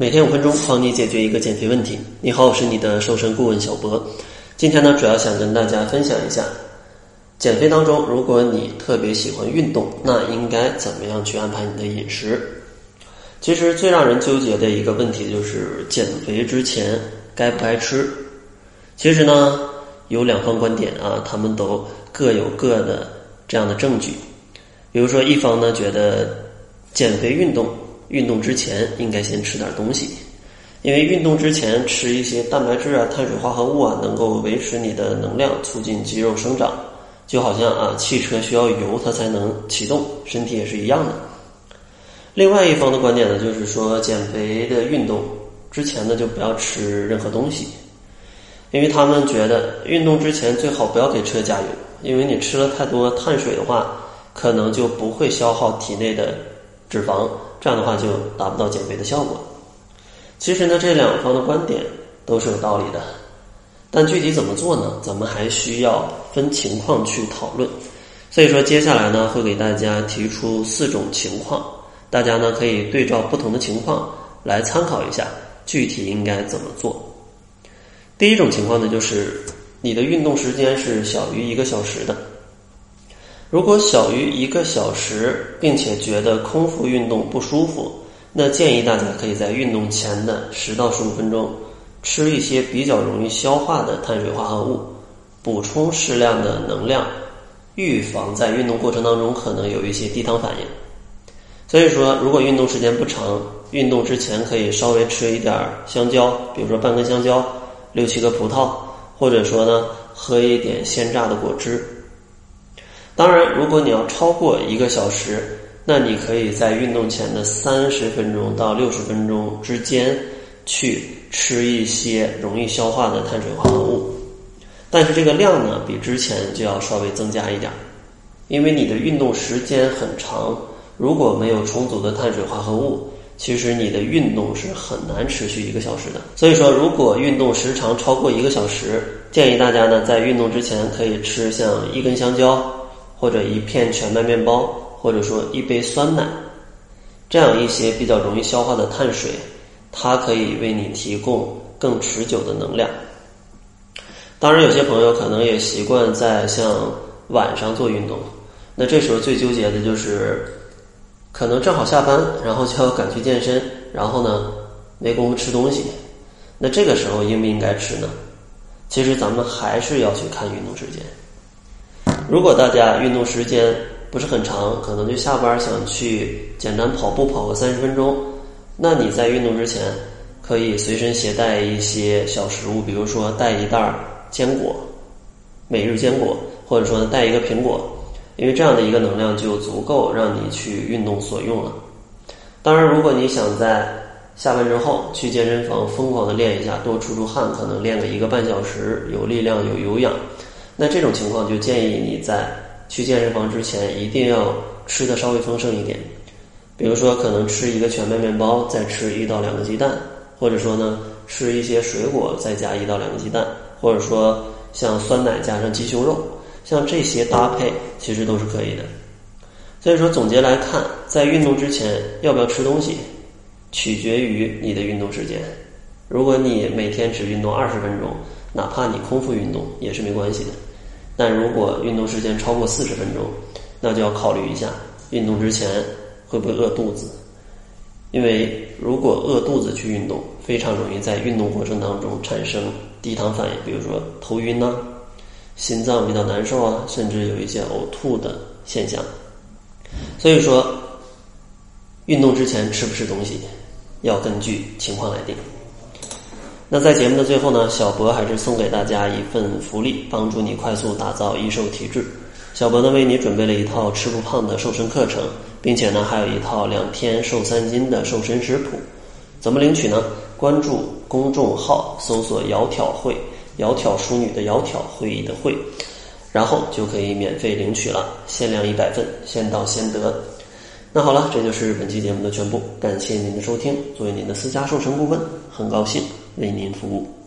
每天五分钟，帮你解决一个减肥问题。你好，我是你的瘦身顾问小博。今天呢，主要想跟大家分享一下，减肥当中，如果你特别喜欢运动，那应该怎么样去安排你的饮食？其实最让人纠结的一个问题就是减肥之前该不该吃？其实呢，有两方观点啊，他们都各有各的这样的证据。比如说，一方呢觉得减肥运动。运动之前应该先吃点东西，因为运动之前吃一些蛋白质啊、碳水化合物啊，能够维持你的能量，促进肌肉生长。就好像啊，汽车需要油它才能启动，身体也是一样的。另外一方的观点呢，就是说减肥的运动之前呢，就不要吃任何东西，因为他们觉得运动之前最好不要给车加油，因为你吃了太多碳水的话，可能就不会消耗体内的脂肪。这样的话就达不到减肥的效果。其实呢，这两方的观点都是有道理的，但具体怎么做呢？咱们还需要分情况去讨论。所以说，接下来呢，会给大家提出四种情况，大家呢可以对照不同的情况来参考一下，具体应该怎么做。第一种情况呢，就是你的运动时间是小于一个小时的。如果小于一个小时，并且觉得空腹运动不舒服，那建议大家可以在运动前的十到十五分钟吃一些比较容易消化的碳水化合物，补充适量的能量，预防在运动过程当中可能有一些低糖反应。所以说，如果运动时间不长，运动之前可以稍微吃一点香蕉，比如说半根香蕉、六七个葡萄，或者说呢，喝一点鲜榨的果汁。当然，如果你要超过一个小时，那你可以在运动前的三十分钟到六十分钟之间去吃一些容易消化的碳水化合物，但是这个量呢，比之前就要稍微增加一点，因为你的运动时间很长，如果没有充足的碳水化合物，其实你的运动是很难持续一个小时的。所以说，如果运动时长超过一个小时，建议大家呢在运动之前可以吃像一根香蕉。或者一片全麦面包，或者说一杯酸奶，这样一些比较容易消化的碳水，它可以为你提供更持久的能量。当然，有些朋友可能也习惯在像晚上做运动，那这时候最纠结的就是，可能正好下班，然后就要赶去健身，然后呢没工夫吃东西，那这个时候应不应该吃呢？其实咱们还是要去看运动时间。如果大家运动时间不是很长，可能就下班想去简单跑步跑个三十分钟，那你在运动之前可以随身携带一些小食物，比如说带一袋坚果，每日坚果，或者说带一个苹果，因为这样的一个能量就足够让你去运动所用了。当然，如果你想在下班之后去健身房疯狂的练一下，多出出汗，可能练个一个半小时，有力量有有氧。那这种情况就建议你在去健身房之前一定要吃的稍微丰盛一点，比如说可能吃一个全麦面包，再吃一到两个鸡蛋，或者说呢吃一些水果，再加一到两个鸡蛋，或者说像酸奶加上鸡胸肉，像这些搭配其实都是可以的。所以说总结来看，在运动之前要不要吃东西，取决于你的运动时间。如果你每天只运动二十分钟，哪怕你空腹运动也是没关系的。但如果运动时间超过四十分钟，那就要考虑一下运动之前会不会饿肚子，因为如果饿肚子去运动，非常容易在运动过程当中产生低糖反应，比如说头晕呐、心脏比较难受啊，甚至有一些呕吐的现象。所以说，运动之前吃不吃东西，要根据情况来定。那在节目的最后呢，小博还是送给大家一份福利，帮助你快速打造易瘦体质。小博呢为你准备了一套吃不胖的瘦身课程，并且呢还有一套两天瘦三斤的瘦身食谱。怎么领取呢？关注公众号，搜索“窈窕会”，窈窕淑女的窈窕，会议的会，然后就可以免费领取了，限量一百份，先到先得。那好了，这就是本期节目的全部，感谢您的收听。作为您的私家瘦身顾问，很高兴。为您服务。